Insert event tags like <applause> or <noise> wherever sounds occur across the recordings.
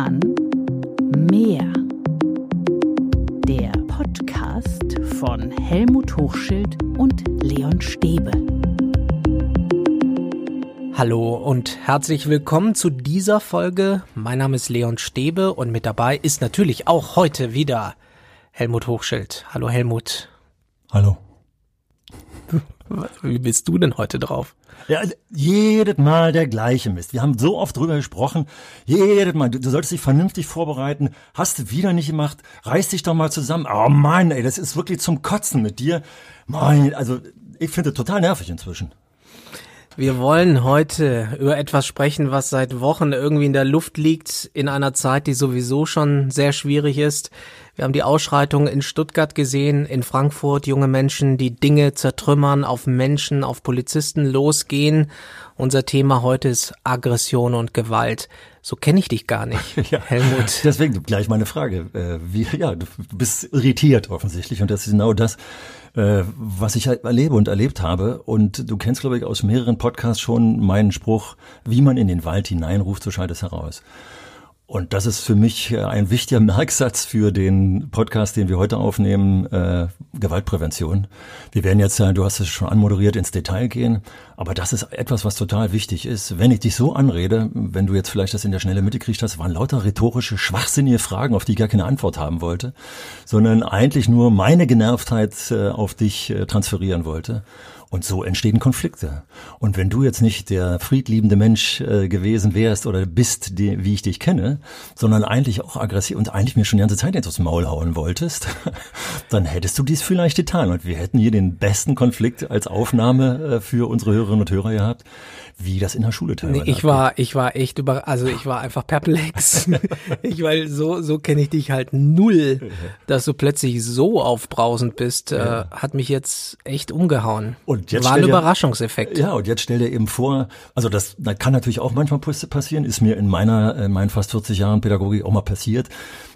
Roman Meer. Der Podcast von Helmut Hochschild und Leon Stäbe. Hallo und herzlich willkommen zu dieser Folge. Mein Name ist Leon Stäbe und mit dabei ist natürlich auch heute wieder Helmut Hochschild. Hallo Helmut. Hallo. Wie bist du denn heute drauf? Ja, jedes Mal der gleiche Mist. Wir haben so oft drüber gesprochen. Jedes Mal. Du, du solltest dich vernünftig vorbereiten. Hast du wieder nicht gemacht. Reiß dich doch mal zusammen. Oh Mann, ey, das ist wirklich zum Kotzen mit dir. Mein, also, ich finde total nervig inzwischen. Wir wollen heute über etwas sprechen, was seit Wochen irgendwie in der Luft liegt, in einer Zeit, die sowieso schon sehr schwierig ist. Wir haben die Ausschreitungen in Stuttgart gesehen, in Frankfurt, junge Menschen, die Dinge zertrümmern, auf Menschen, auf Polizisten losgehen. Unser Thema heute ist Aggression und Gewalt. So kenne ich dich gar nicht, <laughs> ja, Helmut. Deswegen gleich meine Frage. Äh, wie, ja, du bist irritiert offensichtlich und das ist genau das, äh, was ich halt erlebe und erlebt habe. Und du kennst, glaube ich, aus mehreren Podcasts schon meinen Spruch, wie man in den Wald hineinruft, so schallt es heraus. Und das ist für mich äh, ein wichtiger <laughs> Merksatz für den Podcast, den wir heute aufnehmen, äh, Gewaltprävention. Wir werden jetzt, äh, du hast es schon anmoderiert, ins Detail gehen, aber das ist etwas, was total wichtig ist. Wenn ich dich so anrede, wenn du jetzt vielleicht das in der Schnelle mitgekriegt hast, waren lauter rhetorische, schwachsinnige Fragen, auf die ich gar keine Antwort haben wollte, sondern eigentlich nur meine Genervtheit äh, auf dich äh, transferieren wollte. Und so entstehen Konflikte. Und wenn du jetzt nicht der friedliebende Mensch äh, gewesen wärst oder bist, die, wie ich dich kenne, sondern eigentlich auch aggressiv und eigentlich mir schon die ganze Zeit jetzt Maul hauen wolltest, <laughs> dann hättest du dies vielleicht getan. Und wir hätten hier den besten Konflikt als Aufnahme äh, für unsere Hörerinnen und Hörer gehabt wie das in der Schule teilweise. Nee, ich war, ich war echt über, also ich war einfach perplex. <laughs> ich, weil so, so kenne ich dich halt null, dass du plötzlich so aufbrausend bist, äh, ja. äh, hat mich jetzt echt umgehauen. Und jetzt war ein Überraschungseffekt. Ja, und jetzt stell dir eben vor, also das, das kann natürlich auch manchmal passieren, ist mir in meiner, in meinen fast 40 Jahren Pädagogik auch mal passiert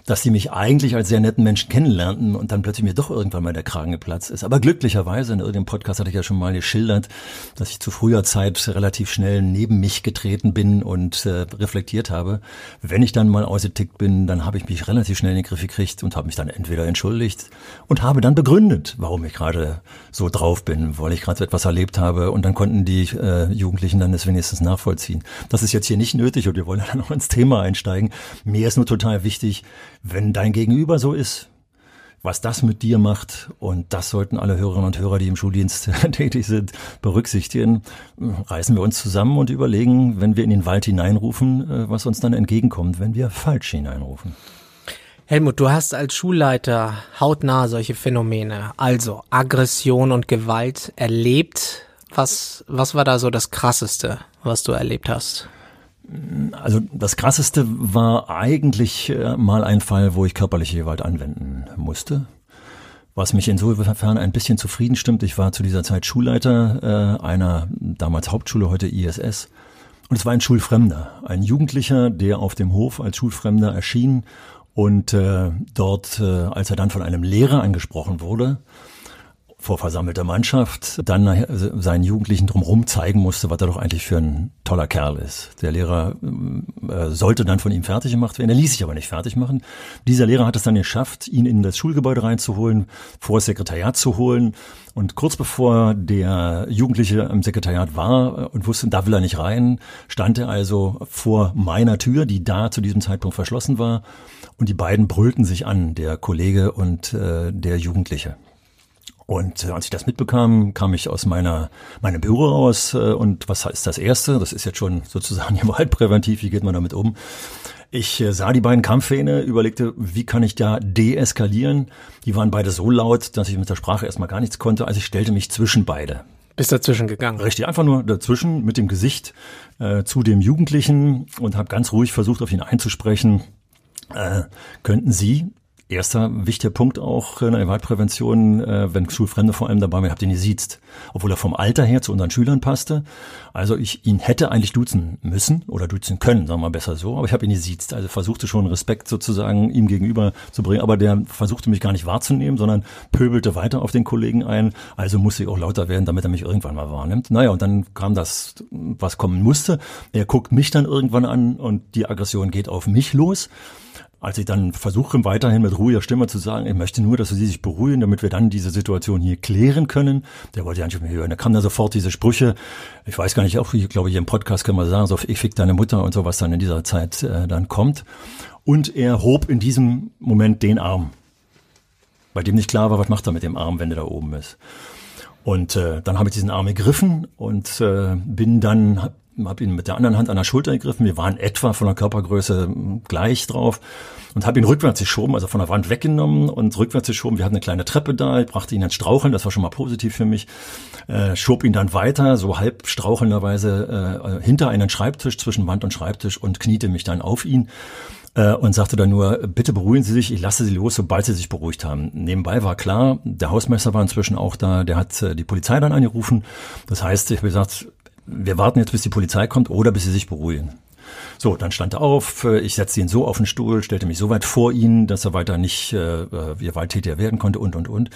dass sie mich eigentlich als sehr netten Menschen kennenlernten und dann plötzlich mir doch irgendwann mal der Kragen geplatzt ist. Aber glücklicherweise, in irgendeinem Podcast hatte ich ja schon mal geschildert, dass ich zu früher Zeit relativ schnell neben mich getreten bin und äh, reflektiert habe. Wenn ich dann mal ausgetickt bin, dann habe ich mich relativ schnell in den Griff gekriegt und habe mich dann entweder entschuldigt und habe dann begründet, warum ich gerade so drauf bin, weil ich gerade so etwas erlebt habe und dann konnten die äh, Jugendlichen dann das wenigstens nachvollziehen. Das ist jetzt hier nicht nötig und wir wollen <laughs> dann noch ins Thema einsteigen. Mir ist nur total wichtig, wenn dein Gegenüber so ist, was das mit dir macht, und das sollten alle Hörerinnen und Hörer, die im Schuldienst <laughs> tätig sind, berücksichtigen, reißen wir uns zusammen und überlegen, wenn wir in den Wald hineinrufen, äh, was uns dann entgegenkommt, wenn wir falsch hineinrufen. Helmut, du hast als Schulleiter hautnah solche Phänomene, also Aggression und Gewalt erlebt. Was, was war da so das Krasseste, was du erlebt hast? Also das Krasseste war eigentlich äh, mal ein Fall, wo ich körperliche Gewalt anwenden musste. Was mich insofern ein bisschen zufrieden stimmt, ich war zu dieser Zeit Schulleiter äh, einer damals Hauptschule, heute ISS. Und es war ein Schulfremder, ein Jugendlicher, der auf dem Hof als Schulfremder erschien und äh, dort, äh, als er dann von einem Lehrer angesprochen wurde, vor versammelter Mannschaft dann seinen Jugendlichen drumherum zeigen musste, was er doch eigentlich für ein toller Kerl ist. Der Lehrer äh, sollte dann von ihm fertig gemacht werden. Er ließ sich aber nicht fertig machen. Dieser Lehrer hat es dann geschafft, ihn in das Schulgebäude reinzuholen, vor das Sekretariat zu holen. Und kurz bevor der Jugendliche im Sekretariat war und wusste, da will er nicht rein, stand er also vor meiner Tür, die da zu diesem Zeitpunkt verschlossen war. Und die beiden brüllten sich an, der Kollege und äh, der Jugendliche. Und äh, als ich das mitbekam, kam ich aus meiner meinem Büro raus äh, und was ist das Erste? Das ist jetzt schon sozusagen <laughs> gewaltpräventiv, wie geht man damit um? Ich äh, sah die beiden Kampfhähne, überlegte, wie kann ich da deeskalieren? Die waren beide so laut, dass ich mit der Sprache erstmal gar nichts konnte, also ich stellte mich zwischen beide. Bist dazwischen gegangen? Richtig, einfach nur dazwischen mit dem Gesicht äh, zu dem Jugendlichen und habe ganz ruhig versucht, auf ihn einzusprechen. Äh, könnten Sie erster wichtiger Punkt auch in der Gewaltprävention, äh, wenn Schulfremde vor allem dabei waren, habt ihr ihn gesiezt. Obwohl er vom Alter her zu unseren Schülern passte. Also ich ihn hätte eigentlich duzen müssen oder duzen können, sagen wir mal besser so, aber ich habe ihn gesiezt. Also versuchte schon Respekt sozusagen ihm gegenüber zu bringen, aber der versuchte mich gar nicht wahrzunehmen, sondern pöbelte weiter auf den Kollegen ein. Also musste ich auch lauter werden, damit er mich irgendwann mal wahrnimmt. Naja, und dann kam das, was kommen musste. Er guckt mich dann irgendwann an und die Aggression geht auf mich los. Als ich dann versuche, weiterhin mit ruhiger Stimme zu sagen, ich möchte nur, dass Sie sich beruhigen, damit wir dann diese Situation hier klären können. Der wollte ja nicht mehr hören. Da kamen dann sofort diese Sprüche. Ich weiß gar nicht, auch, ich glaube, hier im Podcast können wir sagen, so, ich fick deine Mutter und so, was dann in dieser Zeit äh, dann kommt. Und er hob in diesem Moment den Arm. Bei dem nicht klar war, was macht er mit dem Arm, wenn der da oben ist. Und äh, dann habe ich diesen Arm gegriffen und äh, bin dann habe ihn mit der anderen Hand an der Schulter gegriffen. Wir waren etwa von der Körpergröße gleich drauf und habe ihn rückwärts geschoben, also von der Wand weggenommen und rückwärts geschoben. Wir hatten eine kleine Treppe da, ich brachte ihn ins Straucheln, das war schon mal positiv für mich. Äh, schob ihn dann weiter, so halb strauchelnderweise, äh, hinter einen Schreibtisch, zwischen Wand und Schreibtisch und kniete mich dann auf ihn äh, und sagte dann nur, bitte beruhigen Sie sich, ich lasse Sie los, sobald Sie sich beruhigt haben. Nebenbei war klar, der Hausmeister war inzwischen auch da, der hat äh, die Polizei dann angerufen. Das heißt, ich habe gesagt, wir warten jetzt, bis die Polizei kommt oder bis sie sich beruhigen. So, dann stand er auf, äh, ich setzte ihn so auf den Stuhl, stellte mich so weit vor ihn, dass er weiter nicht äh, äh gewalttätiger werden konnte und, und, und.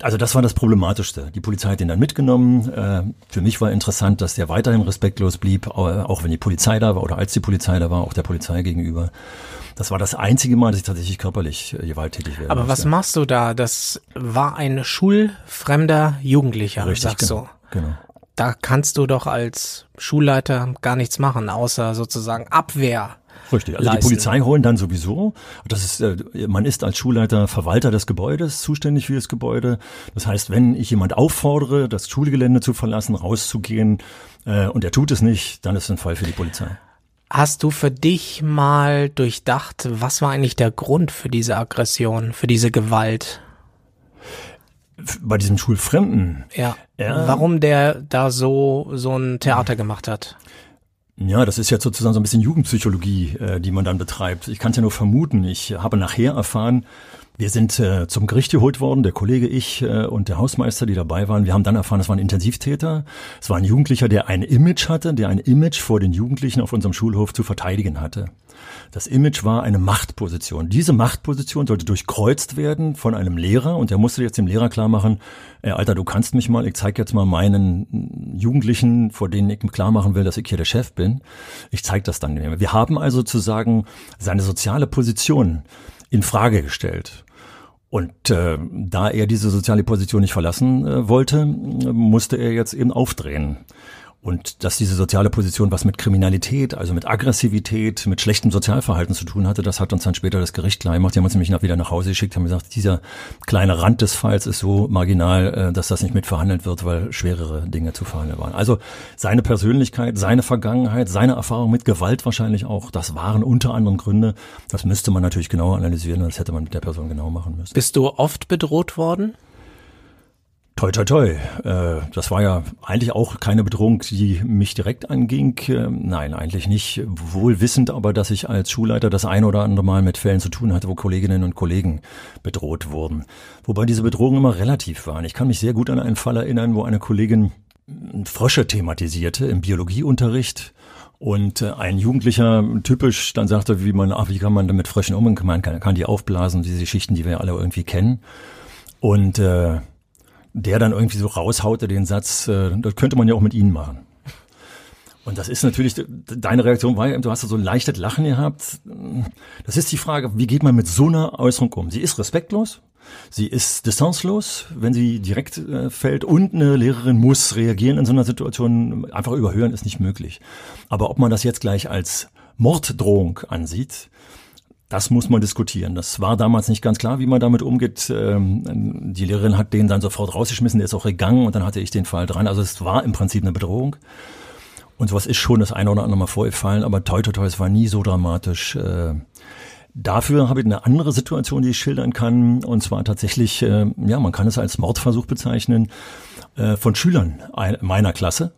Also das war das Problematischste. Die Polizei hat ihn dann mitgenommen. Äh, für mich war interessant, dass der weiterhin respektlos blieb, auch wenn die Polizei da war oder als die Polizei da war, auch der Polizei gegenüber. Das war das einzige Mal, dass ich tatsächlich körperlich äh, gewalttätig werde. Aber was machst du da? Das war ein schulfremder Jugendlicher, Richtig, sagst genau, du. Genau da kannst du doch als Schulleiter gar nichts machen, außer sozusagen Abwehr. Richtig, also leisten. die Polizei holen dann sowieso. Das ist, äh, man ist als Schulleiter Verwalter des Gebäudes, zuständig für das Gebäude. Das heißt, wenn ich jemand auffordere, das Schulgelände zu verlassen, rauszugehen, äh, und er tut es nicht, dann ist es ein Fall für die Polizei. Hast du für dich mal durchdacht, was war eigentlich der Grund für diese Aggression, für diese Gewalt? Bei diesem Schulfremden. Ja. ja. Warum der da so so ein Theater gemacht hat? Ja, das ist jetzt sozusagen so ein bisschen Jugendpsychologie, äh, die man dann betreibt. Ich kann es ja nur vermuten. Ich habe nachher erfahren, wir sind äh, zum Gericht geholt worden, der Kollege, ich äh, und der Hausmeister, die dabei waren. Wir haben dann erfahren, es war ein Intensivtäter. Es war ein Jugendlicher, der ein Image hatte, der ein Image vor den Jugendlichen auf unserem Schulhof zu verteidigen hatte. Das Image war eine Machtposition. Diese Machtposition sollte durchkreuzt werden von einem Lehrer und der musste jetzt dem Lehrer klar machen, äh, Alter, du kannst mich mal, ich zeig jetzt mal meinen Jugendlichen, vor denen ich klar machen will, dass ich hier der Chef bin. Ich zeig das dann. Wir haben also sozusagen seine soziale Position in Frage gestellt. Und äh, da er diese soziale Position nicht verlassen äh, wollte, musste er jetzt eben aufdrehen. Und dass diese soziale Position was mit Kriminalität, also mit Aggressivität, mit schlechtem Sozialverhalten zu tun hatte, das hat uns dann später das Gericht klar gemacht. Die haben uns nämlich nach wieder nach Hause geschickt, haben gesagt, dieser kleine Rand des Falls ist so marginal, äh, dass das nicht mit verhandelt wird, weil schwerere Dinge zu verhandeln waren. Also seine Persönlichkeit, seine Vergangenheit, seine Erfahrung mit Gewalt wahrscheinlich auch, das waren unter anderem Gründe. Das müsste man natürlich genauer analysieren, das hätte man mit der Person genau machen müssen. Bist du oft bedroht worden? Toi, toi, toi. Äh, das war ja eigentlich auch keine Bedrohung, die mich direkt anging. Äh, nein, eigentlich nicht. Wohl wissend aber, dass ich als Schulleiter das ein oder andere Mal mit Fällen zu tun hatte, wo Kolleginnen und Kollegen bedroht wurden. Wobei diese Bedrohungen immer relativ waren. Ich kann mich sehr gut an einen Fall erinnern, wo eine Kollegin Frösche thematisierte im Biologieunterricht. Und äh, ein Jugendlicher typisch dann sagte, wie man, ach, wie kann man damit Fröschen umgehen? Man kann, kann die aufblasen, diese Schichten, die wir alle irgendwie kennen. Und äh, der dann irgendwie so raushaute den Satz, äh, das könnte man ja auch mit Ihnen machen. Und das ist natürlich, deine Reaktion war ja, du hast so ein leichtes Lachen gehabt. Das ist die Frage, wie geht man mit so einer Äußerung um? Sie ist respektlos, sie ist distanzlos, wenn sie direkt äh, fällt und eine Lehrerin muss reagieren in so einer Situation. Einfach überhören ist nicht möglich. Aber ob man das jetzt gleich als Morddrohung ansieht, das muss man diskutieren. Das war damals nicht ganz klar, wie man damit umgeht. Ähm, die Lehrerin hat den dann sofort rausgeschmissen, der ist auch gegangen und dann hatte ich den Fall dran. Also es war im Prinzip eine Bedrohung. Und sowas ist schon das eine oder andere Mal vorgefallen, aber toi toi toi, es war nie so dramatisch. Äh, dafür habe ich eine andere Situation, die ich schildern kann. Und zwar tatsächlich, äh, ja, man kann es als Mordversuch bezeichnen, äh, von Schülern meiner Klasse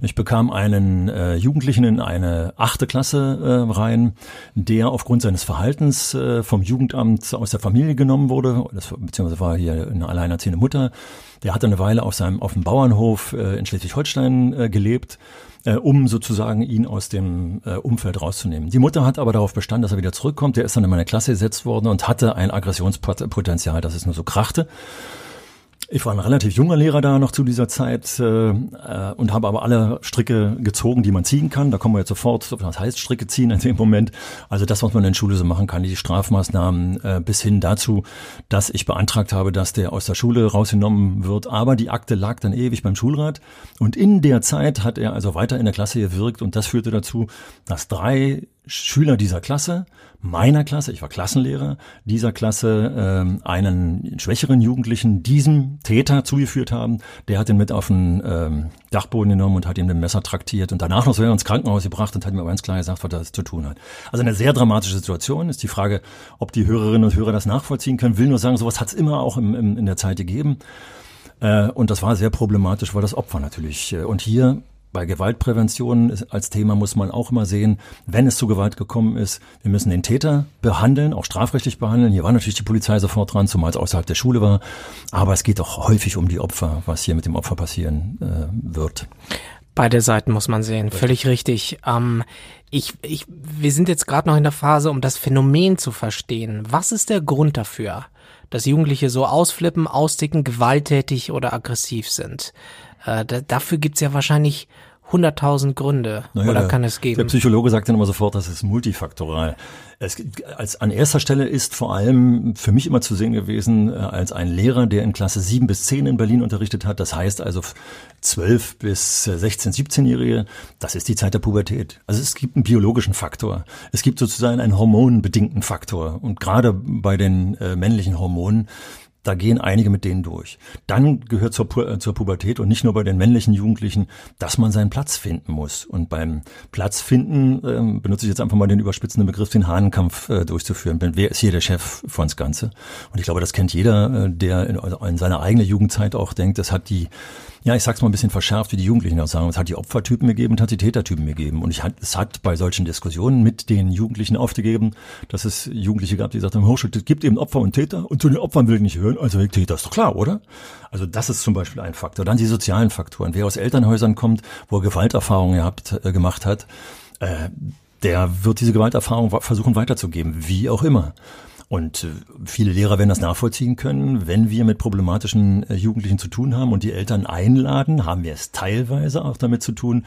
Ich bekam einen äh, Jugendlichen in eine achte Klasse äh, rein, der aufgrund seines Verhaltens äh, vom Jugendamt aus der Familie genommen wurde, das, beziehungsweise war hier eine alleinerziehende Mutter. Der hatte eine Weile auf seinem auf dem Bauernhof äh, in Schleswig-Holstein äh, gelebt äh, um sozusagen ihn aus dem äh, Umfeld rauszunehmen. Die Mutter hat aber darauf bestanden, dass er wieder zurückkommt. Der ist dann in meine Klasse gesetzt worden und hatte ein Aggressionspotenzial, dass es nur so krachte. Ich war ein relativ junger Lehrer da noch zu dieser Zeit äh, äh, und habe aber alle Stricke gezogen, die man ziehen kann. Da kommen wir jetzt sofort, was heißt Stricke ziehen in dem Moment. Also das, was man in der Schule so machen kann, die Strafmaßnahmen äh, bis hin dazu, dass ich beantragt habe, dass der aus der Schule rausgenommen wird. Aber die Akte lag dann ewig beim Schulrat. Und in der Zeit hat er also weiter in der Klasse gewirkt und das führte dazu, dass drei Schüler dieser Klasse, meiner Klasse, ich war Klassenlehrer, dieser Klasse ähm, einen schwächeren Jugendlichen diesem Täter zugeführt haben. Der hat ihn mit auf den ähm, Dachboden genommen und hat ihm den Messer traktiert und danach noch so ins Krankenhaus gebracht und hat mir ganz klar gesagt, was das zu tun hat. Also eine sehr dramatische Situation. Ist die Frage, ob die Hörerinnen und Hörer das nachvollziehen können. Will nur sagen, sowas hat es immer auch im, im, in der Zeit gegeben. Äh, und das war sehr problematisch, weil das Opfer natürlich. Äh, und hier bei Gewaltprävention als Thema muss man auch immer sehen, wenn es zu Gewalt gekommen ist, wir müssen den Täter behandeln, auch strafrechtlich behandeln. Hier war natürlich die Polizei sofort dran, zumal es außerhalb der Schule war. Aber es geht auch häufig um die Opfer, was hier mit dem Opfer passieren äh, wird. Beide Seiten muss man sehen, völlig richtig. Ähm, ich, ich, wir sind jetzt gerade noch in der Phase, um das Phänomen zu verstehen. Was ist der Grund dafür, dass Jugendliche so ausflippen, austicken, gewalttätig oder aggressiv sind? Äh, da, dafür gibt's ja wahrscheinlich hunderttausend Gründe. Naja, oder kann es geben? Der Psychologe sagt dann immer sofort, das ist multifaktoral. Es, als an erster Stelle ist vor allem für mich immer zu sehen gewesen, äh, als ein Lehrer, der in Klasse sieben bis zehn in Berlin unterrichtet hat. Das heißt also zwölf bis 16, 17-Jährige. Das ist die Zeit der Pubertät. Also es gibt einen biologischen Faktor. Es gibt sozusagen einen hormonbedingten Faktor. Und gerade bei den äh, männlichen Hormonen da gehen einige mit denen durch. Dann gehört zur, Pu äh, zur Pubertät und nicht nur bei den männlichen Jugendlichen, dass man seinen Platz finden muss. Und beim Platz finden ähm, benutze ich jetzt einfach mal den überspitzenden Begriff, den Hahnenkampf äh, durchzuführen. Denn wer ist hier der Chef von das Ganze? Und ich glaube, das kennt jeder, äh, der in, also in seiner eigenen Jugendzeit auch denkt, das hat die ja, ich sag's mal ein bisschen verschärft, wie die Jugendlichen auch sagen. Es hat die Opfertypen gegeben und hat die Tätertypen gegeben. Und ich es hat bei solchen Diskussionen mit den Jugendlichen aufgegeben, dass es Jugendliche gab, die sagten, Hochschuld, es gibt eben Opfer und Täter und zu den Opfern will ich nicht hören, also Täter ist doch klar, oder? Also das ist zum Beispiel ein Faktor. Dann die sozialen Faktoren. Wer aus Elternhäusern kommt, wo er Gewalterfahrungen gehabt, äh, gemacht hat, äh, der wird diese Gewalterfahrung versuchen weiterzugeben, wie auch immer. Und äh, viele Lehrer werden das nachvollziehen können. Wenn wir mit problematischen äh, Jugendlichen zu tun haben und die Eltern einladen, haben wir es teilweise auch damit zu tun,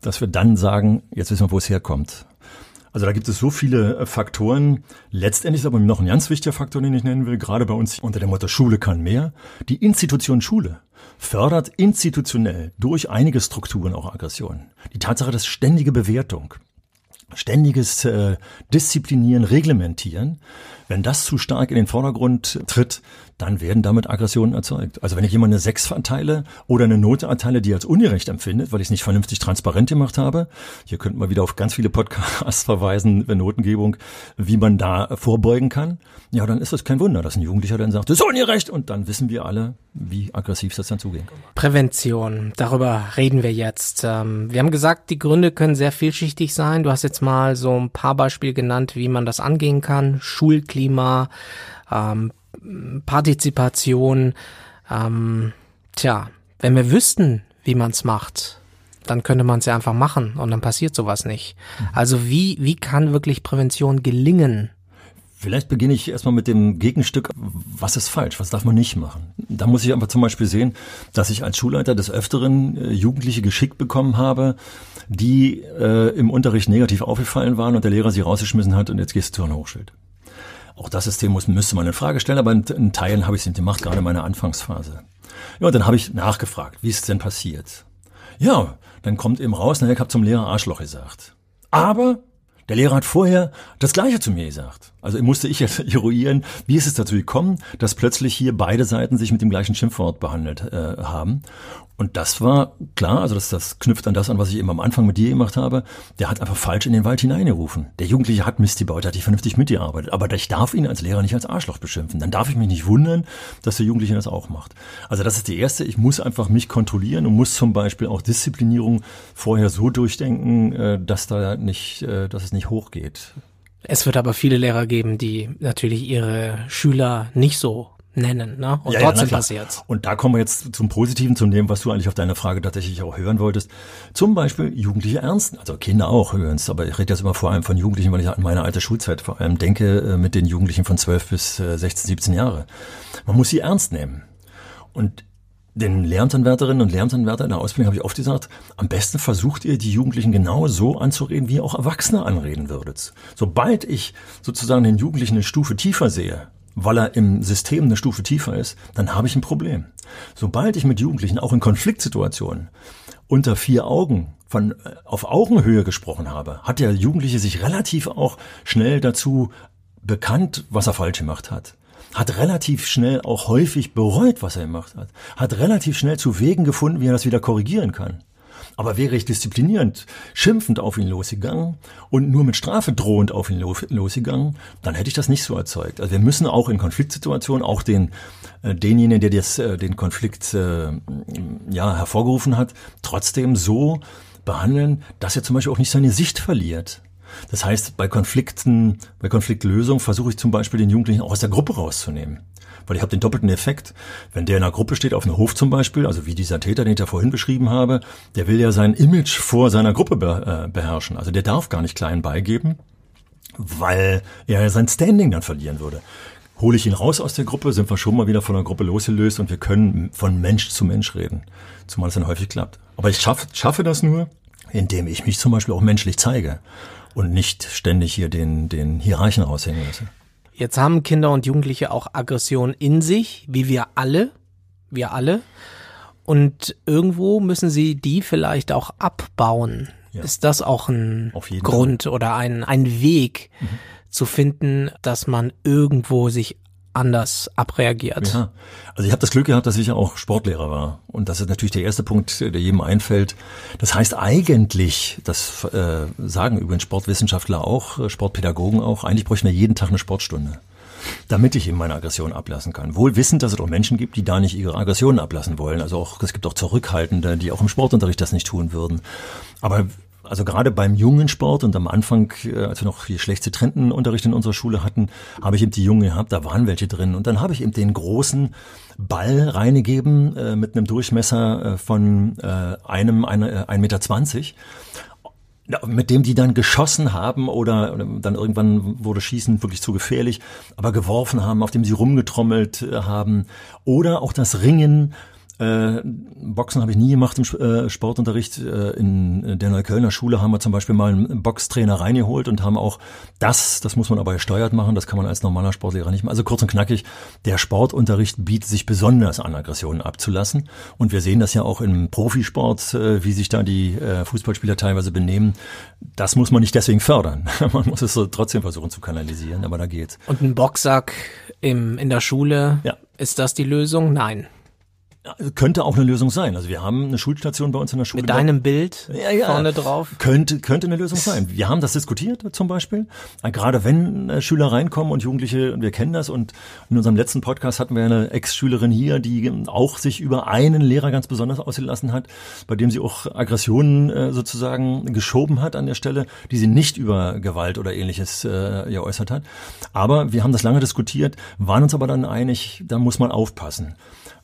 dass wir dann sagen, jetzt wissen wir, wo es herkommt. Also da gibt es so viele äh, Faktoren. Letztendlich ist aber noch ein ganz wichtiger Faktor, den ich nennen will, gerade bei uns unter der Motto Schule kann mehr. Die Institution Schule fördert institutionell durch einige Strukturen auch Aggressionen. Die Tatsache, dass ständige Bewertung, ständiges äh, Disziplinieren, Reglementieren, wenn das zu stark in den Vordergrund tritt, dann werden damit Aggressionen erzeugt. Also wenn ich jemand eine 6 verteile oder eine Note erteile, die als ungerecht empfindet, weil ich es nicht vernünftig transparent gemacht habe, hier könnten wir wieder auf ganz viele Podcasts <laughs> verweisen, Notengebung, wie man da vorbeugen kann, ja, dann ist es kein Wunder, dass ein Jugendlicher dann sagt, das ist ungerecht und dann wissen wir alle, wie aggressiv das dann zugehen kann. Prävention, darüber reden wir jetzt. Ähm, wir haben gesagt, die Gründe können sehr vielschichtig sein. Du hast jetzt mal so ein paar Beispiele genannt, wie man das angehen kann. Schulklima, ähm, Partizipation. Ähm, tja, wenn wir wüssten, wie man es macht, dann könnte man es ja einfach machen und dann passiert sowas nicht. Mhm. Also wie, wie kann wirklich Prävention gelingen? Vielleicht beginne ich erstmal mit dem Gegenstück, was ist falsch, was darf man nicht machen. Da muss ich einfach zum Beispiel sehen, dass ich als Schulleiter des Öfteren äh, Jugendliche geschickt bekommen habe, die äh, im Unterricht negativ aufgefallen waren und der Lehrer sie rausgeschmissen hat und jetzt gehst du zu einem Hochschild. Auch das System muss, müsste man in Frage stellen, aber in, in Teilen habe ich es nicht gemacht, gerade in meiner Anfangsphase. Ja, und dann habe ich nachgefragt, wie ist es denn passiert? Ja, dann kommt eben raus, na, ich habe zum Lehrer Arschloch gesagt. Aber der Lehrer hat vorher das Gleiche zu mir gesagt. Also musste ich jetzt <laughs> eruieren, wie ist es dazu gekommen, dass plötzlich hier beide Seiten sich mit dem gleichen Schimpfwort behandelt äh, haben. Und das war klar, also das, das knüpft an das an, was ich eben am Anfang mit dir gemacht habe. Der hat einfach falsch in den Wald hineingerufen. Der Jugendliche hat Mist gebaut, hat nicht vernünftig mitgearbeitet. Aber ich darf ihn als Lehrer nicht als Arschloch beschimpfen. Dann darf ich mich nicht wundern, dass der Jugendliche das auch macht. Also das ist die erste. Ich muss einfach mich kontrollieren und muss zum Beispiel auch Disziplinierung vorher so durchdenken, äh, dass da nicht, äh, dass es nicht hochgeht. Es wird aber viele Lehrer geben, die natürlich ihre Schüler nicht so nennen, ne? Und ja, trotzdem ja, passiert's. Und da kommen wir jetzt zum Positiven, zu dem, was du eigentlich auf deine Frage tatsächlich auch hören wolltest. Zum Beispiel Jugendliche ernsten, also Kinder auch hören's, aber ich rede jetzt immer vor allem von Jugendlichen, weil ich an meine alte Schulzeit vor allem denke, äh, mit den Jugendlichen von 12 bis 16, äh, 17 Jahre. Man muss sie ernst nehmen. Und den Lehramtsanwärterinnen und Lehramtsanwärter in der Ausbildung habe ich oft gesagt, am besten versucht ihr die Jugendlichen genau so anzureden, wie ihr auch Erwachsene anreden würdet. Sobald ich sozusagen den Jugendlichen eine Stufe tiefer sehe, weil er im System eine Stufe tiefer ist, dann habe ich ein Problem. Sobald ich mit Jugendlichen auch in Konfliktsituationen unter vier Augen von äh, auf Augenhöhe gesprochen habe, hat der Jugendliche sich relativ auch schnell dazu bekannt, was er falsch gemacht hat. Hat relativ schnell auch häufig bereut, was er gemacht hat. Hat relativ schnell zu Wegen gefunden, wie er das wieder korrigieren kann. Aber wäre ich disziplinierend, schimpfend auf ihn losgegangen und nur mit Strafe drohend auf ihn losgegangen, dann hätte ich das nicht so erzeugt. Also wir müssen auch in Konfliktsituationen, auch den, äh, denjenigen, der das, äh, den Konflikt äh, ja, hervorgerufen hat, trotzdem so behandeln, dass er zum Beispiel auch nicht seine Sicht verliert. Das heißt, bei Konflikten, bei Konfliktlösung versuche ich zum Beispiel den Jugendlichen auch aus der Gruppe rauszunehmen weil ich habe den doppelten Effekt. Wenn der in einer Gruppe steht, auf einem Hof zum Beispiel, also wie dieser Täter, den ich da vorhin beschrieben habe, der will ja sein Image vor seiner Gruppe be äh, beherrschen. Also der darf gar nicht klein beigeben, weil er ja sein Standing dann verlieren würde. Hole ich ihn raus aus der Gruppe, sind wir schon mal wieder von der Gruppe losgelöst und wir können von Mensch zu Mensch reden. Zumal es dann häufig klappt. Aber ich schaff, schaffe das nur, indem ich mich zum Beispiel auch menschlich zeige und nicht ständig hier den, den Hierarchen raushängen lasse. Jetzt haben Kinder und Jugendliche auch Aggression in sich, wie wir alle, wir alle. Und irgendwo müssen sie die vielleicht auch abbauen. Ja. Ist das auch ein Grund Fall. oder ein, ein Weg mhm. zu finden, dass man irgendwo sich anders abreagiert. Ja, also ich habe das Glück gehabt, dass ich ja auch Sportlehrer war. Und das ist natürlich der erste Punkt, der jedem einfällt. Das heißt eigentlich, das äh, sagen übrigens Sportwissenschaftler auch, äh, Sportpädagogen auch, eigentlich bräuchten wir jeden Tag eine Sportstunde damit ich eben meine Aggression ablassen kann. Wohl wissend, dass es auch Menschen gibt, die da nicht ihre Aggressionen ablassen wollen. Also auch, es gibt auch Zurückhaltende, die auch im Sportunterricht das nicht tun würden. Aber also gerade beim jungen Sport und am Anfang, äh, als wir noch hier schlechte Trendenunterricht in unserer Schule hatten, habe ich eben die Jungen gehabt, da waren welche drin. Und dann habe ich eben den großen Ball reingegeben äh, mit einem Durchmesser äh, von äh, einem, eine, 1,20 Meter. zwanzig mit dem die dann geschossen haben oder dann irgendwann wurde Schießen wirklich zu gefährlich, aber geworfen haben, auf dem sie rumgetrommelt äh, haben oder auch das Ringen äh, Boxen habe ich nie gemacht im äh, Sportunterricht. Äh, in der Neuköllner Schule haben wir zum Beispiel mal einen Boxtrainer reingeholt und haben auch das, das muss man aber gesteuert machen, das kann man als normaler Sportlehrer nicht machen. Also kurz und knackig, der Sportunterricht bietet sich besonders an, Aggressionen abzulassen. Und wir sehen das ja auch im Profisport, äh, wie sich da die äh, Fußballspieler teilweise benehmen. Das muss man nicht deswegen fördern. <laughs> man muss es so trotzdem versuchen zu kanalisieren, aber da geht's. Und ein Boxsack im, in der Schule, ja. ist das die Lösung? Nein. Könnte auch eine Lösung sein. Also wir haben eine Schulstation bei uns in der Schule. Mit deinem Bild ja, ja, vorne drauf. Könnte, könnte eine Lösung sein. Wir haben das diskutiert zum Beispiel. Gerade wenn äh, Schüler reinkommen und Jugendliche, und wir kennen das und in unserem letzten Podcast hatten wir eine Ex-Schülerin hier, die auch sich über einen Lehrer ganz besonders ausgelassen hat, bei dem sie auch Aggressionen äh, sozusagen geschoben hat an der Stelle, die sie nicht über Gewalt oder ähnliches äh, geäußert hat. Aber wir haben das lange diskutiert, waren uns aber dann einig, da muss man aufpassen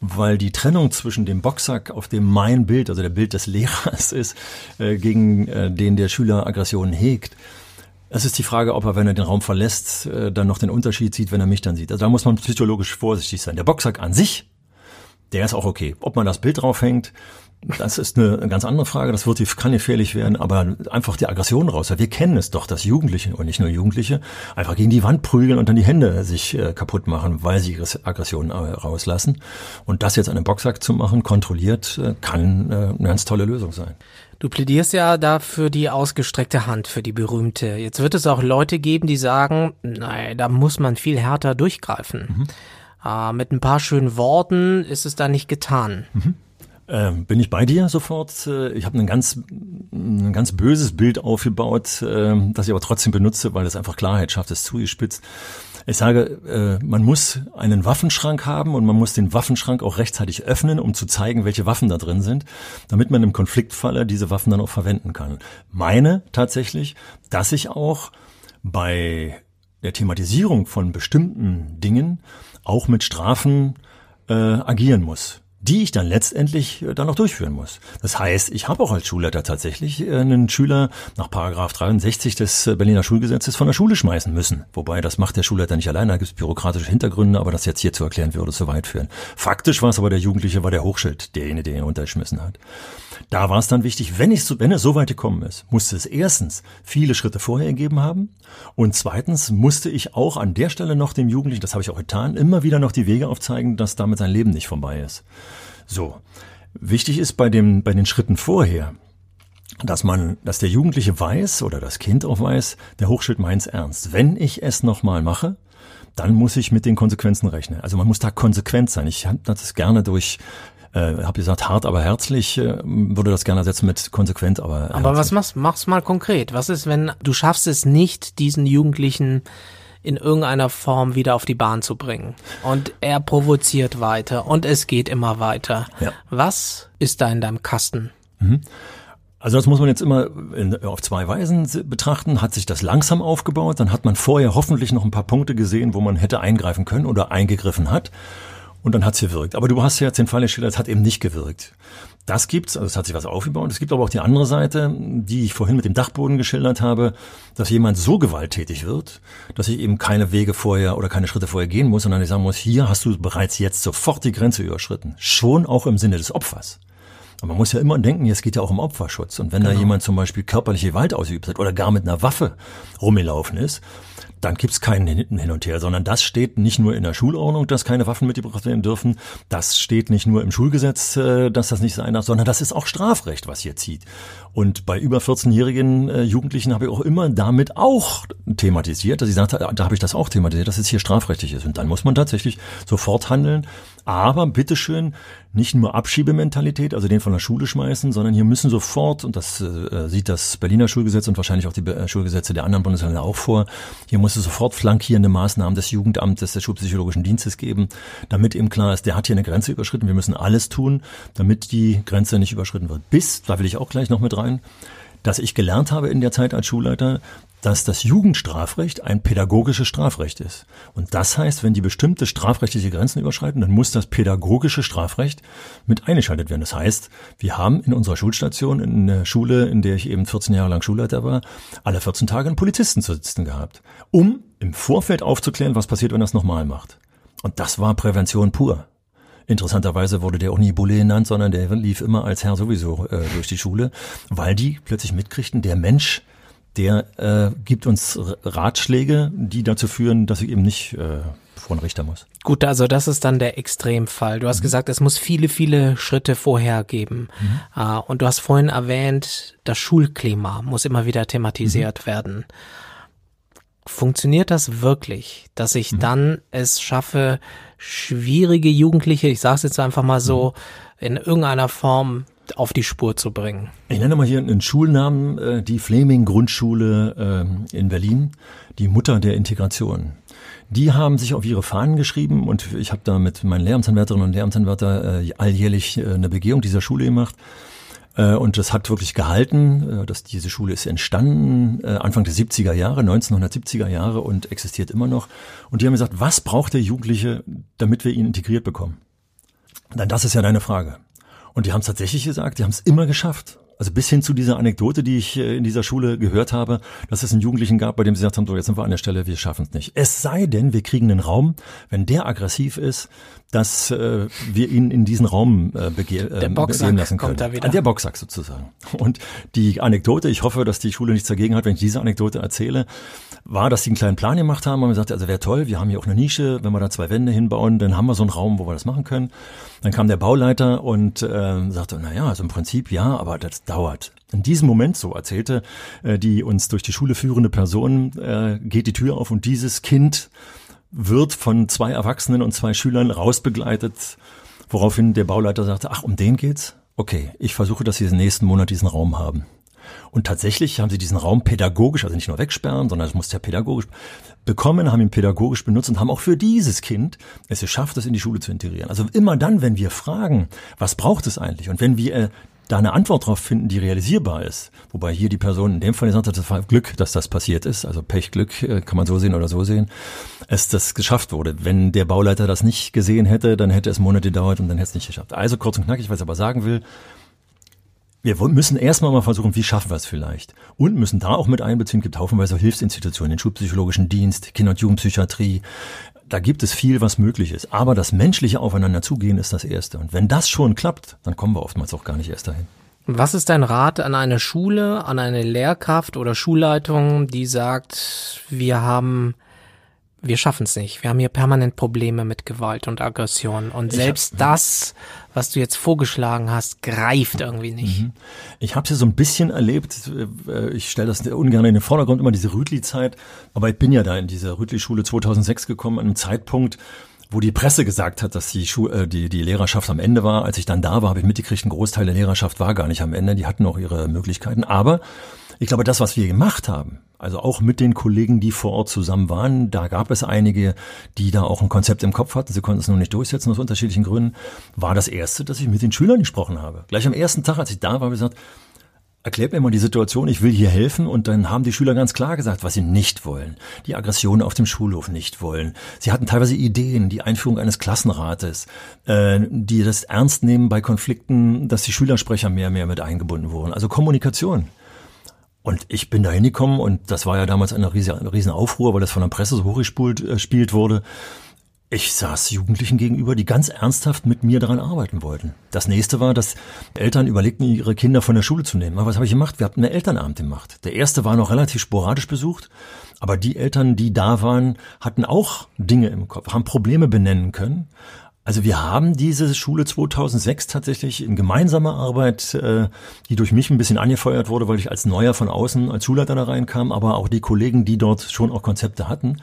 weil die Trennung zwischen dem Boxsack, auf dem mein Bild, also der Bild des Lehrers <laughs> ist, äh, gegen äh, den der Schüler Aggressionen hegt, es ist die Frage, ob er, wenn er den Raum verlässt, äh, dann noch den Unterschied sieht, wenn er mich dann sieht. Also da muss man psychologisch vorsichtig sein. Der Boxsack an sich, der ist auch okay. Ob man das Bild draufhängt, das ist eine ganz andere Frage, das wird, kann gefährlich werden, aber einfach die Aggression raus. Wir kennen es doch, dass Jugendliche und nicht nur Jugendliche einfach gegen die Wand prügeln und dann die Hände sich äh, kaputt machen, weil sie ihre Aggressionen äh, rauslassen. Und das jetzt an einem Boxsack zu machen, kontrolliert, äh, kann eine ganz tolle Lösung sein. Du plädierst ja da für die ausgestreckte Hand, für die berühmte. Jetzt wird es auch Leute geben, die sagen, nein, da muss man viel härter durchgreifen. Mhm. Äh, mit ein paar schönen Worten ist es da nicht getan. Mhm. Ähm, bin ich bei dir sofort. Äh, ich habe ein ganz, ein ganz böses Bild aufgebaut, äh, das ich aber trotzdem benutze, weil es einfach Klarheit schafft, es zugespitzt. Ich sage, äh, man muss einen Waffenschrank haben und man muss den Waffenschrank auch rechtzeitig öffnen, um zu zeigen, welche Waffen da drin sind, damit man im Konfliktfalle diese Waffen dann auch verwenden kann. Meine tatsächlich, dass ich auch bei der Thematisierung von bestimmten Dingen auch mit Strafen äh, agieren muss die ich dann letztendlich äh, dann noch durchführen muss. Das heißt, ich habe auch als Schulleiter tatsächlich äh, einen Schüler nach Paragraph 63 des äh, Berliner Schulgesetzes von der Schule schmeißen müssen. Wobei, das macht der Schulleiter nicht alleine, da gibt es bürokratische Hintergründe, aber das jetzt hier zu erklären würde zu weit führen. Faktisch war es aber der Jugendliche, war der Hochschild, derjenige, der ihn runtergeschmissen hat. Da war es dann wichtig, wenn, ich, wenn es so weit gekommen ist, musste es erstens viele Schritte vorher gegeben haben und zweitens musste ich auch an der Stelle noch dem Jugendlichen, das habe ich auch getan, immer wieder noch die Wege aufzeigen, dass damit sein Leben nicht vorbei ist. So. Wichtig ist bei dem, bei den Schritten vorher, dass man, dass der Jugendliche weiß oder das Kind auch weiß, der Hochschild meint's ernst. Wenn ich es nochmal mache, dann muss ich mit den Konsequenzen rechnen. Also man muss da konsequent sein. Ich habe das gerne durch äh, habe gesagt, hart, aber herzlich, äh, würde das gerne ersetzen mit konsequent, aber herzlich. Aber was machst, machst mal konkret? Was ist, wenn du schaffst es nicht, diesen Jugendlichen in irgendeiner Form wieder auf die Bahn zu bringen. Und er provoziert weiter und es geht immer weiter. Ja. Was ist da in deinem Kasten? Mhm. Also das muss man jetzt immer in, auf zwei Weisen betrachten. Hat sich das langsam aufgebaut, dann hat man vorher hoffentlich noch ein paar Punkte gesehen, wo man hätte eingreifen können oder eingegriffen hat. Und dann hat's gewirkt. Aber du hast ja jetzt den Fall geschildert, es hat eben nicht gewirkt. Das gibt's, also es hat sich was aufgebaut. Es gibt aber auch die andere Seite, die ich vorhin mit dem Dachboden geschildert habe, dass jemand so gewalttätig wird, dass ich eben keine Wege vorher oder keine Schritte vorher gehen muss, sondern ich sagen muss, hier hast du bereits jetzt sofort die Grenze überschritten. Schon auch im Sinne des Opfers. Aber man muss ja immer denken, es geht ja auch um Opferschutz. Und wenn genau. da jemand zum Beispiel körperliche Gewalt ausübt hat oder gar mit einer Waffe rumgelaufen ist, dann gibt's keinen Hin und Her, sondern das steht nicht nur in der Schulordnung, dass keine Waffen mitgebracht werden dürfen, das steht nicht nur im Schulgesetz, äh, dass das nicht sein darf, sondern das ist auch Strafrecht, was hier zieht. Und bei über 14-jährigen äh, Jugendlichen habe ich auch immer damit auch thematisiert, dass ich sagte, da habe ich das auch thematisiert, dass es hier strafrechtlich ist. Und dann muss man tatsächlich sofort handeln. Aber bitteschön, nicht nur Abschiebementalität, also den von der Schule schmeißen, sondern hier müssen sofort, und das äh, sieht das Berliner Schulgesetz und wahrscheinlich auch die äh, Schulgesetze der anderen Bundesländer auch vor, hier muss es sofort flankierende Maßnahmen des Jugendamtes, des Schulpsychologischen Dienstes geben, damit eben klar ist, der hat hier eine Grenze überschritten. Wir müssen alles tun, damit die Grenze nicht überschritten wird. Bis, da will ich auch gleich noch mit rein, dass ich gelernt habe in der Zeit als Schulleiter, dass das Jugendstrafrecht ein pädagogisches Strafrecht ist. Und das heißt, wenn die bestimmte strafrechtliche Grenzen überschreiten, dann muss das pädagogische Strafrecht mit eingeschaltet werden. Das heißt, wir haben in unserer Schulstation, in der Schule, in der ich eben 14 Jahre lang Schulleiter war, alle 14 Tage einen Polizisten zu sitzen gehabt, um im Vorfeld aufzuklären, was passiert, wenn er es nochmal macht. Und das war Prävention pur. Interessanterweise wurde der auch nie Bulle genannt, sondern der lief immer als Herr sowieso äh, durch die Schule, weil die plötzlich mitkriegten, der Mensch, der äh, gibt uns Ratschläge, die dazu führen, dass ich eben nicht äh, vor einen Richter muss. Gut, also das ist dann der Extremfall. Du hast mhm. gesagt, es muss viele, viele Schritte vorher geben. Mhm. Uh, und du hast vorhin erwähnt, das Schulklima muss immer wieder thematisiert mhm. werden. Funktioniert das wirklich, dass ich mhm. dann es schaffe, schwierige Jugendliche, ich sage es jetzt einfach mal so, mhm. in irgendeiner Form auf die Spur zu bringen? Ich nenne mal hier einen Schulnamen, äh, die Fleming Grundschule ähm, in Berlin, die Mutter der Integration. Die haben sich auf ihre Fahnen geschrieben und ich habe da mit meinen Lehramtsanwärterinnen und Lehramtsanwärter äh, alljährlich äh, eine Begehung dieser Schule gemacht. Und das hat wirklich gehalten. Dass diese Schule ist entstanden Anfang der 70er Jahre, 1970er Jahre und existiert immer noch. Und die haben gesagt, was braucht der Jugendliche, damit wir ihn integriert bekommen? Dann das ist ja deine Frage. Und die haben es tatsächlich gesagt, die haben es immer geschafft. Also bis hin zu dieser Anekdote, die ich äh, in dieser Schule gehört habe, dass es einen Jugendlichen gab, bei dem sie gesagt haben, so jetzt sind wir an der Stelle, wir schaffen es nicht. Es sei denn, wir kriegen einen Raum, wenn der aggressiv ist, dass äh, wir ihn in diesen Raum äh, bege äh, Boxsack lassen können. Kommt da wieder. An der Boxsack sozusagen. Und die Anekdote, ich hoffe, dass die Schule nichts dagegen hat, wenn ich diese Anekdote erzähle, war, dass sie einen kleinen Plan gemacht haben und gesagt, also wäre toll, wir haben hier auch eine Nische, wenn wir da zwei Wände hinbauen, dann haben wir so einen Raum, wo wir das machen können. Dann kam der Bauleiter und äh, sagte, na ja, also im Prinzip ja, aber das dauert. In diesem Moment, so erzählte äh, die uns durch die Schule führende Person, äh, geht die Tür auf und dieses Kind wird von zwei Erwachsenen und zwei Schülern rausbegleitet, woraufhin der Bauleiter sagte, ach, um den geht's? Okay, ich versuche, dass Sie den nächsten Monat diesen Raum haben. Und tatsächlich haben sie diesen Raum pädagogisch, also nicht nur wegsperren, sondern es muss ja pädagogisch bekommen, haben ihn pädagogisch benutzt und haben auch für dieses Kind es geschafft, das in die Schule zu integrieren. Also immer dann, wenn wir fragen, was braucht es eigentlich? Und wenn wir äh, da eine Antwort drauf finden, die realisierbar ist. Wobei hier die Person in dem Fall gesagt hat, das war Glück, dass das passiert ist. Also Pech, Glück äh, kann man so sehen oder so sehen. Es das geschafft wurde. Wenn der Bauleiter das nicht gesehen hätte, dann hätte es Monate gedauert und dann hätte es nicht geschafft. Also kurz und knackig, was ich aber sagen will, wir müssen erstmal mal versuchen, wie schaffen wir es vielleicht? Und müssen da auch mit einbeziehen, gibt haufenweise Hilfsinstitutionen, den Schulpsychologischen Dienst, Kinder- und Jugendpsychiatrie. Da gibt es viel, was möglich ist. Aber das menschliche Aufeinander zugehen ist das Erste. Und wenn das schon klappt, dann kommen wir oftmals auch gar nicht erst dahin. Was ist dein Rat an eine Schule, an eine Lehrkraft oder Schulleitung, die sagt, wir haben wir schaffen es nicht. Wir haben hier permanent Probleme mit Gewalt und Aggression. Und selbst hab, das, was du jetzt vorgeschlagen hast, greift irgendwie nicht. Mhm. Ich habe es ja so ein bisschen erlebt. Äh, ich stelle das ungern in den Vordergrund, immer diese Rütli-Zeit. Aber ich bin ja da in diese Rütli-Schule 2006 gekommen, an einem Zeitpunkt, wo die Presse gesagt hat, dass die, Schu äh, die, die Lehrerschaft am Ende war. Als ich dann da war, habe ich mitgekriegt, ein Großteil der Lehrerschaft war gar nicht am Ende. Die hatten auch ihre Möglichkeiten. Aber ich glaube, das, was wir gemacht haben, also auch mit den Kollegen, die vor Ort zusammen waren, da gab es einige, die da auch ein Konzept im Kopf hatten. Sie konnten es nur nicht durchsetzen aus unterschiedlichen Gründen. War das erste, dass ich mit den Schülern gesprochen habe. Gleich am ersten Tag, als ich da war, habe ich gesagt, Erklärt mir mal die Situation, ich will hier helfen und dann haben die Schüler ganz klar gesagt, was sie nicht wollen. Die Aggression auf dem Schulhof nicht wollen. Sie hatten teilweise Ideen, die Einführung eines Klassenrates, äh, die das ernst nehmen bei Konflikten, dass die Schülersprecher mehr und mehr mit eingebunden wurden. Also Kommunikation. Und ich bin da hingekommen und das war ja damals eine riesen, Aufruhr, weil das von der Presse so hochgespielt äh, wurde. Ich saß Jugendlichen gegenüber, die ganz ernsthaft mit mir daran arbeiten wollten. Das nächste war, dass Eltern überlegten, ihre Kinder von der Schule zu nehmen. Aber was habe ich gemacht? Wir hatten einen Elternabend gemacht. Der erste war noch relativ sporadisch besucht, aber die Eltern, die da waren, hatten auch Dinge im Kopf, haben Probleme benennen können, also wir haben diese Schule 2006 tatsächlich in gemeinsamer Arbeit, äh, die durch mich ein bisschen angefeuert wurde, weil ich als Neuer von außen als Schulleiter da reinkam, aber auch die Kollegen, die dort schon auch Konzepte hatten,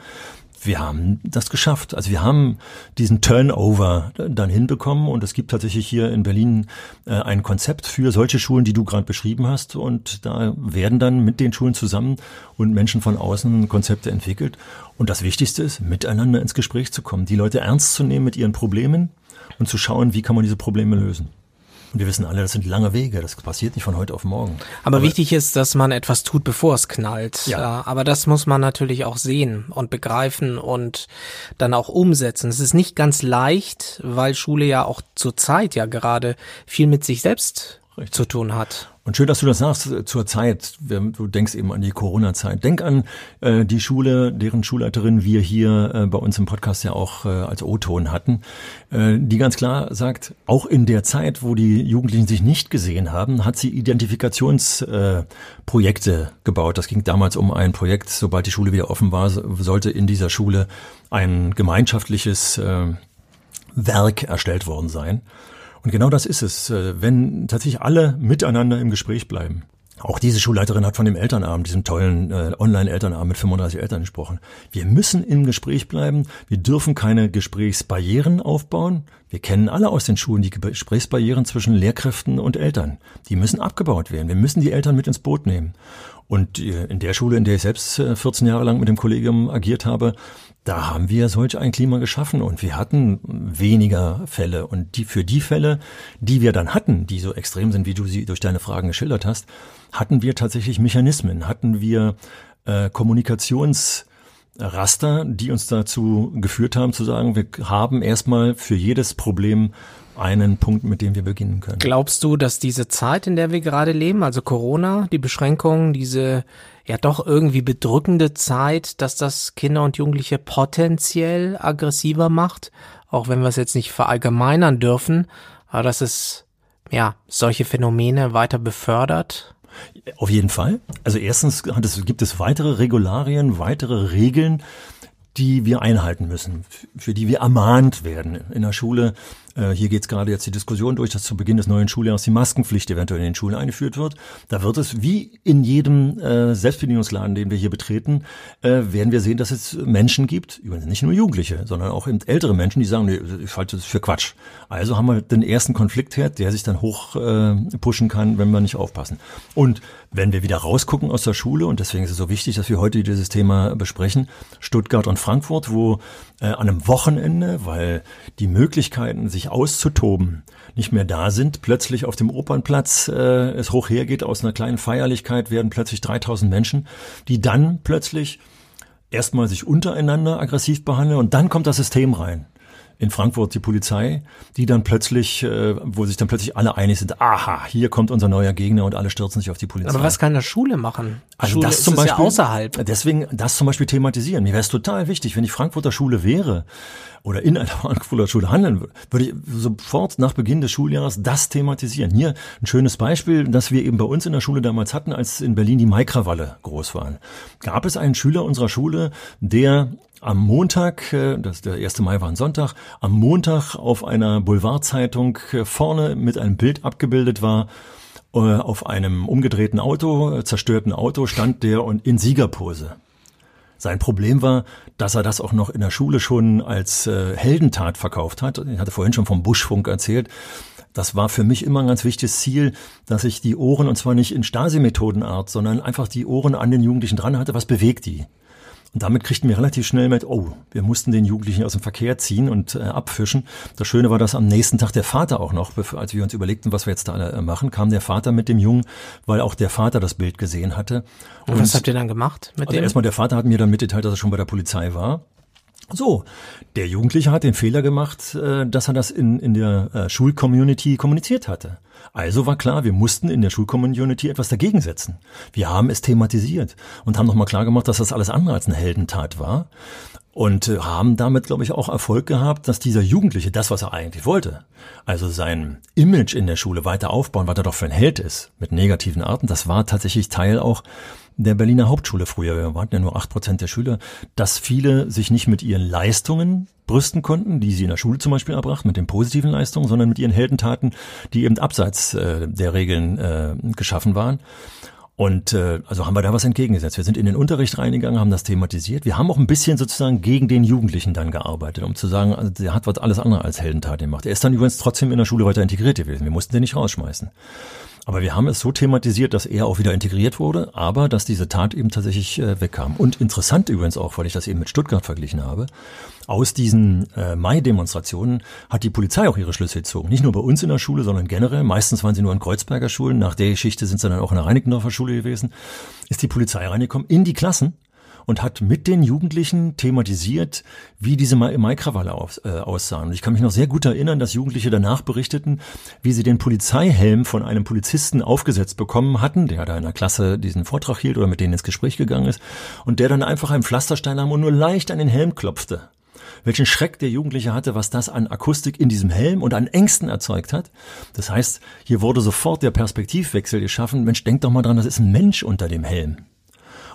wir haben das geschafft. Also wir haben diesen Turnover dann hinbekommen und es gibt tatsächlich hier in Berlin äh, ein Konzept für solche Schulen, die du gerade beschrieben hast und da werden dann mit den Schulen zusammen und Menschen von außen Konzepte entwickelt und das Wichtigste ist, miteinander ins Gespräch zu kommen, die Leute ernst zu nehmen mit ihren Problemen und zu schauen, wie kann man diese Probleme lösen. Wir wissen alle, das sind lange Wege, das passiert nicht von heute auf morgen. Aber, Aber wichtig ist, dass man etwas tut, bevor es knallt. Ja. Aber das muss man natürlich auch sehen und begreifen und dann auch umsetzen. Es ist nicht ganz leicht, weil Schule ja auch zur Zeit ja gerade viel mit sich selbst Richtig. zu tun hat. Und schön, dass du das sagst zur Zeit. Du denkst eben an die Corona-Zeit. Denk an äh, die Schule, deren Schulleiterin wir hier äh, bei uns im Podcast ja auch äh, als O-Ton hatten, äh, die ganz klar sagt, auch in der Zeit, wo die Jugendlichen sich nicht gesehen haben, hat sie Identifikationsprojekte äh, gebaut. Das ging damals um ein Projekt, sobald die Schule wieder offen war, sollte in dieser Schule ein gemeinschaftliches äh, Werk erstellt worden sein. Und genau das ist es, äh, wenn tatsächlich alle miteinander im Gespräch bleiben. Auch diese Schulleiterin hat von dem Elternabend, diesem tollen äh, Online-Elternabend mit 35 Eltern gesprochen. Wir müssen im Gespräch bleiben. Wir dürfen keine Gesprächsbarrieren aufbauen. Wir kennen alle aus den Schulen die Gesprächsbarrieren zwischen Lehrkräften und Eltern. Die müssen abgebaut werden. Wir müssen die Eltern mit ins Boot nehmen. Und äh, in der Schule, in der ich selbst 14 äh, Jahre lang mit dem Kollegium agiert habe, da haben wir solch ein Klima geschaffen und wir hatten weniger Fälle. Und die, für die Fälle, die wir dann hatten, die so extrem sind, wie du sie durch deine Fragen geschildert hast, hatten wir tatsächlich Mechanismen, hatten wir äh, Kommunikations Raster, die uns dazu geführt haben zu sagen, wir haben erstmal für jedes Problem einen Punkt, mit dem wir beginnen können. Glaubst du, dass diese Zeit, in der wir gerade leben, also Corona, die Beschränkungen, diese ja doch irgendwie bedrückende Zeit, dass das Kinder und Jugendliche potenziell aggressiver macht, auch wenn wir es jetzt nicht verallgemeinern dürfen, aber dass es ja solche Phänomene weiter befördert? Auf jeden Fall. Also erstens gibt es weitere Regularien, weitere Regeln, die wir einhalten müssen, für die wir ermahnt werden. In der Schule äh, hier geht es gerade jetzt die Diskussion durch, dass zu Beginn des neuen Schuljahres die Maskenpflicht eventuell in den Schulen eingeführt wird. Da wird es wie in jedem äh, Selbstbedienungsladen, den wir hier betreten, äh, werden wir sehen, dass es Menschen gibt, übrigens nicht nur Jugendliche, sondern auch ältere Menschen, die sagen, nee, ich halte das für Quatsch. Also haben wir den ersten Konfliktherd, der sich dann hoch äh, pushen kann, wenn wir nicht aufpassen. Und wenn wir wieder rausgucken aus der Schule, und deswegen ist es so wichtig, dass wir heute dieses Thema besprechen, Stuttgart und Frankfurt, wo äh, an einem Wochenende, weil die Möglichkeiten, sich auszutoben, nicht mehr da sind, plötzlich auf dem Opernplatz äh, es hoch hergeht, aus einer kleinen Feierlichkeit werden plötzlich 3000 Menschen, die dann plötzlich erstmal sich untereinander aggressiv behandeln und dann kommt das System rein in Frankfurt die Polizei, die dann plötzlich, äh, wo sich dann plötzlich alle einig sind, aha, hier kommt unser neuer Gegner und alle stürzen sich auf die Polizei. Aber was kann eine Schule machen? Also Schule das zum Beispiel ja außerhalb. Deswegen das zum Beispiel thematisieren. Mir wäre es total wichtig, wenn ich Frankfurter Schule wäre oder in einer <laughs> Frankfurter Schule handeln würde, würde ich sofort nach Beginn des Schuljahres das thematisieren. Hier ein schönes Beispiel, das wir eben bei uns in der Schule damals hatten, als in Berlin die Maikrawalle groß waren. Gab es einen Schüler unserer Schule, der am Montag, äh, das der 1. Mai war ein Sonntag, am Montag auf einer Boulevardzeitung äh, vorne mit einem Bild abgebildet war. Äh, auf einem umgedrehten Auto, zerstörten Auto stand der und in Siegerpose. Sein Problem war, dass er das auch noch in der Schule schon als Heldentat verkauft hat. Ich hatte vorhin schon vom Buschfunk erzählt. Das war für mich immer ein ganz wichtiges Ziel, dass ich die Ohren, und zwar nicht in Stasi-Methodenart, sondern einfach die Ohren an den Jugendlichen dran hatte. Was bewegt die? Und damit kriegten wir relativ schnell mit, oh, wir mussten den Jugendlichen aus dem Verkehr ziehen und äh, abfischen. Das Schöne war, dass am nächsten Tag der Vater auch noch, als wir uns überlegten, was wir jetzt da äh, machen, kam der Vater mit dem Jungen, weil auch der Vater das Bild gesehen hatte. Und, und was habt ihr dann gemacht mit also dem? Erstmal der Vater hat mir dann mitgeteilt, dass er schon bei der Polizei war. So, der Jugendliche hat den Fehler gemacht, äh, dass er das in, in der äh, Schulcommunity kommuniziert hatte. Also war klar, wir mussten in der Schulcommunity etwas dagegen setzen. Wir haben es thematisiert und haben nochmal klar gemacht, dass das alles andere als eine Heldentat war und äh, haben damit, glaube ich, auch Erfolg gehabt, dass dieser Jugendliche das, was er eigentlich wollte, also sein Image in der Schule weiter aufbauen, was er doch für ein Held ist, mit negativen Arten, das war tatsächlich Teil auch der Berliner Hauptschule früher, wir waren ja nur acht Prozent der Schüler, dass viele sich nicht mit ihren Leistungen brüsten konnten, die sie in der Schule zum Beispiel erbracht, mit den positiven Leistungen, sondern mit ihren Heldentaten, die eben abseits äh, der Regeln äh, geschaffen waren. Und äh, also haben wir da was entgegengesetzt. Wir sind in den Unterricht reingegangen, haben das thematisiert. Wir haben auch ein bisschen sozusagen gegen den Jugendlichen dann gearbeitet, um zu sagen, also der hat was alles andere als Heldentat gemacht. Er ist dann übrigens trotzdem in der Schule weiter integriert gewesen. Wir mussten den nicht rausschmeißen. Aber wir haben es so thematisiert, dass er auch wieder integriert wurde, aber dass diese Tat eben tatsächlich äh, wegkam. Und interessant übrigens auch, weil ich das eben mit Stuttgart verglichen habe, aus diesen äh, Mai-Demonstrationen hat die Polizei auch ihre Schlüsse gezogen. Nicht nur bei uns in der Schule, sondern generell. Meistens waren sie nur in Kreuzberger Schulen. Nach der Geschichte sind sie dann auch in der Reinickendorfer Schule gewesen. Ist die Polizei reingekommen in die Klassen und hat mit den Jugendlichen thematisiert, wie diese Maikrawalle aus, äh, aussahen. Und ich kann mich noch sehr gut erinnern, dass Jugendliche danach berichteten, wie sie den Polizeihelm von einem Polizisten aufgesetzt bekommen hatten, der da in der Klasse diesen Vortrag hielt oder mit denen ins Gespräch gegangen ist, und der dann einfach einen Pflasterstein nahm und nur leicht an den Helm klopfte welchen Schreck der Jugendliche hatte, was das an Akustik in diesem Helm und an Ängsten erzeugt hat. Das heißt, hier wurde sofort der Perspektivwechsel geschaffen. Mensch, denk doch mal dran, das ist ein Mensch unter dem Helm.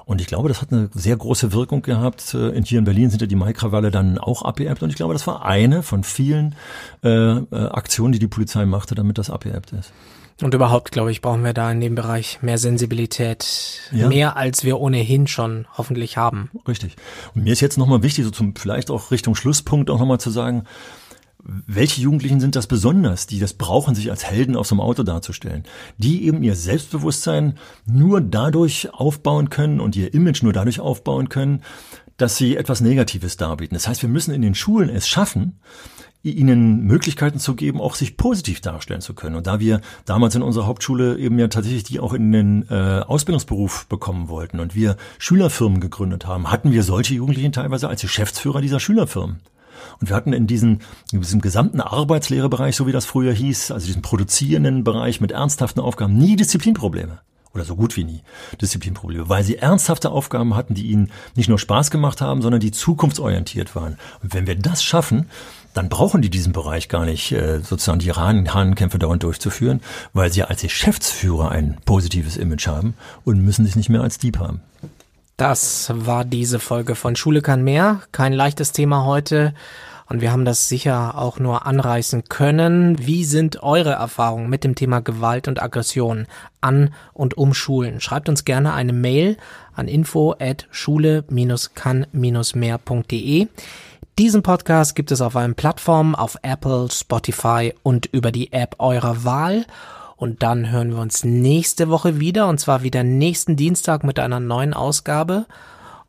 Und ich glaube, das hat eine sehr große Wirkung gehabt. Äh, hier in Berlin sind ja die Maikrawalle dann auch abgeebbt. Und ich glaube, das war eine von vielen äh, äh, Aktionen, die die Polizei machte, damit das abgeebbt ist. Und überhaupt, glaube ich, brauchen wir da in dem Bereich mehr Sensibilität, ja. mehr als wir ohnehin schon hoffentlich haben. Richtig. Und mir ist jetzt nochmal wichtig, so zum vielleicht auch Richtung Schlusspunkt auch nochmal zu sagen, welche Jugendlichen sind das besonders, die das brauchen, sich als Helden auf so einem Auto darzustellen? Die eben ihr Selbstbewusstsein nur dadurch aufbauen können und ihr Image nur dadurch aufbauen können, dass sie etwas Negatives darbieten. Das heißt, wir müssen in den Schulen es schaffen, ihnen Möglichkeiten zu geben, auch sich positiv darstellen zu können. Und da wir damals in unserer Hauptschule eben ja tatsächlich die auch in den äh, Ausbildungsberuf bekommen wollten und wir Schülerfirmen gegründet haben, hatten wir solche Jugendlichen teilweise als Geschäftsführer dieser Schülerfirmen. Und wir hatten in, diesen, in diesem gesamten Arbeitslehrebereich, so wie das früher hieß, also diesen produzierenden Bereich mit ernsthaften Aufgaben, nie Disziplinprobleme oder so gut wie nie Disziplinprobleme, weil sie ernsthafte Aufgaben hatten, die ihnen nicht nur Spaß gemacht haben, sondern die zukunftsorientiert waren. Und wenn wir das schaffen, dann brauchen die diesen Bereich gar nicht, äh, sozusagen die Hahnenkämpfe dauernd durchzuführen, weil sie als Geschäftsführer ein positives Image haben und müssen sich nicht mehr als Dieb haben. Das war diese Folge von Schule kann mehr. Kein leichtes Thema heute. Und wir haben das sicher auch nur anreißen können. Wie sind eure Erfahrungen mit dem Thema Gewalt und Aggression an und um Schulen? Schreibt uns gerne eine Mail an info at schule-kann-mehr.de. Diesen Podcast gibt es auf allen Plattformen, auf Apple, Spotify und über die App eurer Wahl. Und dann hören wir uns nächste Woche wieder, und zwar wieder nächsten Dienstag mit einer neuen Ausgabe.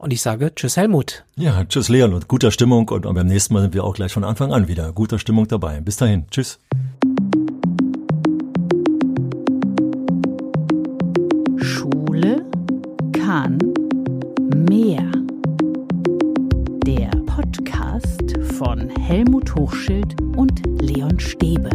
Und ich sage Tschüss Helmut. Ja, Tschüss Leon und guter Stimmung. Und beim nächsten Mal sind wir auch gleich von Anfang an wieder guter Stimmung dabei. Bis dahin. Tschüss. Schule kann mehr. Der Podcast von Helmut Hochschild und Leon Stäbe.